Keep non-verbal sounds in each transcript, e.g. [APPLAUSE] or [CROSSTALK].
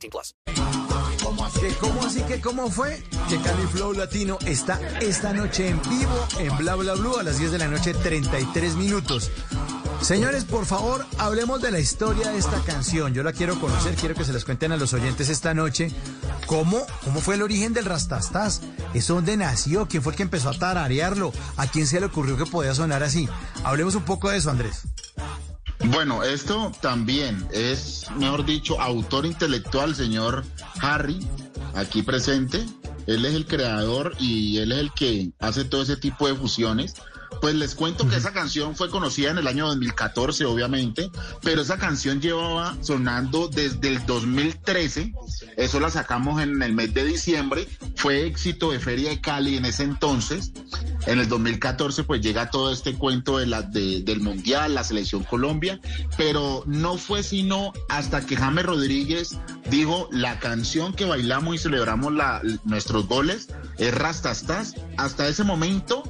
18 plus. ¿Cómo así? ¿Cómo así que cómo fue? Que Cali Flow Latino está esta noche en vivo en Bla Bla Blue a las 10 de la noche 33 minutos. Señores, por favor, hablemos de la historia de esta canción. Yo la quiero conocer, quiero que se les cuenten a los oyentes esta noche. ¿Cómo, cómo fue el origen del Rastastas? ¿Eso dónde nació? ¿Quién fue el que empezó a tararearlo? ¿A quién se le ocurrió que podía sonar así? Hablemos un poco de eso, Andrés. Bueno, esto también es, mejor dicho, autor intelectual, señor Harry, aquí presente. Él es el creador y él es el que hace todo ese tipo de fusiones. Pues les cuento que esa canción fue conocida en el año 2014, obviamente, pero esa canción llevaba sonando desde el 2013. Eso la sacamos en el mes de diciembre. Fue éxito de Feria de Cali en ese entonces. En el 2014 pues llega todo este cuento de la, de, del Mundial, la selección Colombia, pero no fue sino hasta que James Rodríguez dijo la canción que bailamos y celebramos la, nuestros goles es Rastastas. Hasta ese momento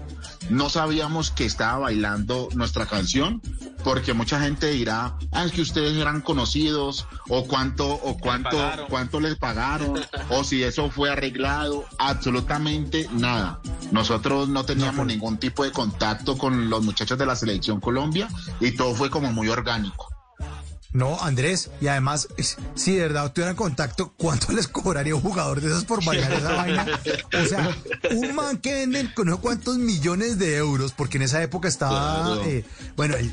no sabíamos que estaba bailando nuestra canción, porque mucha gente dirá, ah, es que ustedes eran conocidos, o cuánto, o cuánto, cuánto les pagaron, o si eso fue arreglado, absolutamente nada. Nosotros no teníamos ningún tipo de contacto con los muchachos de la selección Colombia y todo fue como muy orgánico. No, Andrés, y además, si de verdad tuvieran contacto, ¿cuánto les cobraría un jugador de esos por bailar esa vaina? O sea, un man que venden con no cuántos millones de euros, porque en esa época estaba, eh, bueno, el,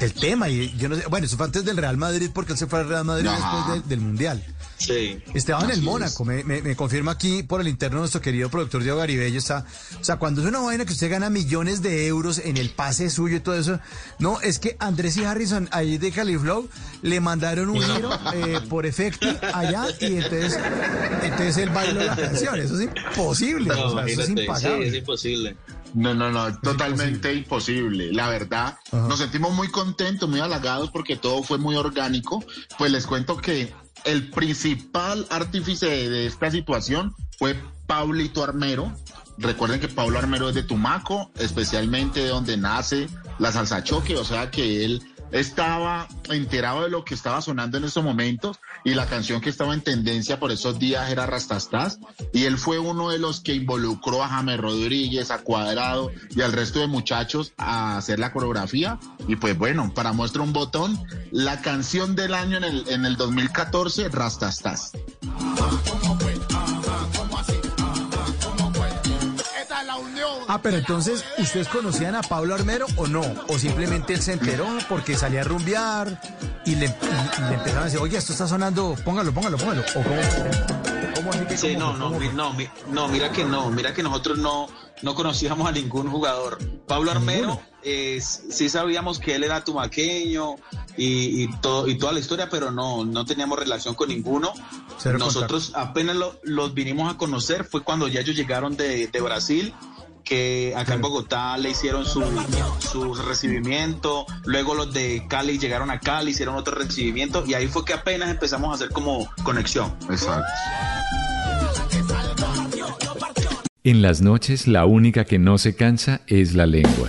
el, tema, y yo no sé, bueno, eso fue antes del Real Madrid, porque él se fue al Real Madrid después del Mundial. Sí. Estaba en el Mónaco, me, me, confirma aquí por el interno nuestro querido productor Diego Garibello, está, o sea, cuando es una vaina que usted gana millones de euros en el pase suyo y todo eso, no, es que Andrés y Harrison ahí de Califlow le mandaron un giro [LAUGHS] eh, por efecto allá y entonces, entonces él bailó la canción, eso es imposible, o sea, eso es impagable. Sí, es imposible. No, no, no, totalmente imposible. La verdad, nos sentimos muy contentos, muy halagados porque todo fue muy orgánico. Pues les cuento que el principal artífice de esta situación fue Pablito Armero. Recuerden que Pablo Armero es de Tumaco, especialmente de donde nace la salsa choque, o sea que él estaba enterado de lo que estaba sonando en esos momentos y la canción que estaba en tendencia por esos días era Rastastas y él fue uno de los que involucró a James Rodríguez, a Cuadrado y al resto de muchachos a hacer la coreografía y pues bueno, para muestra un botón, la canción del año en el, en el 2014, Rastastas. Ah, pero entonces, ¿ustedes conocían a Pablo Armero o no? ¿O simplemente él se enteró porque salía a rumbear y le, empezaron a decir, oye, esto está sonando, póngalo, póngalo, póngalo? ¿O cómo, así que sí, no, no, no, no, mira que no, mira que nosotros no, no conocíamos a ningún jugador. Pablo Armero, eh, sí sabíamos que él era tumaqueño y, y, todo, y toda la historia, pero no, no teníamos relación con ninguno. Nosotros apenas los vinimos a conocer, fue cuando ya ellos llegaron de, de Brasil que acá en Bogotá le hicieron su, su recibimiento, luego los de Cali llegaron a Cali, hicieron otro recibimiento y ahí fue que apenas empezamos a hacer como conexión. Exacto. En las noches la única que no se cansa es la lengua.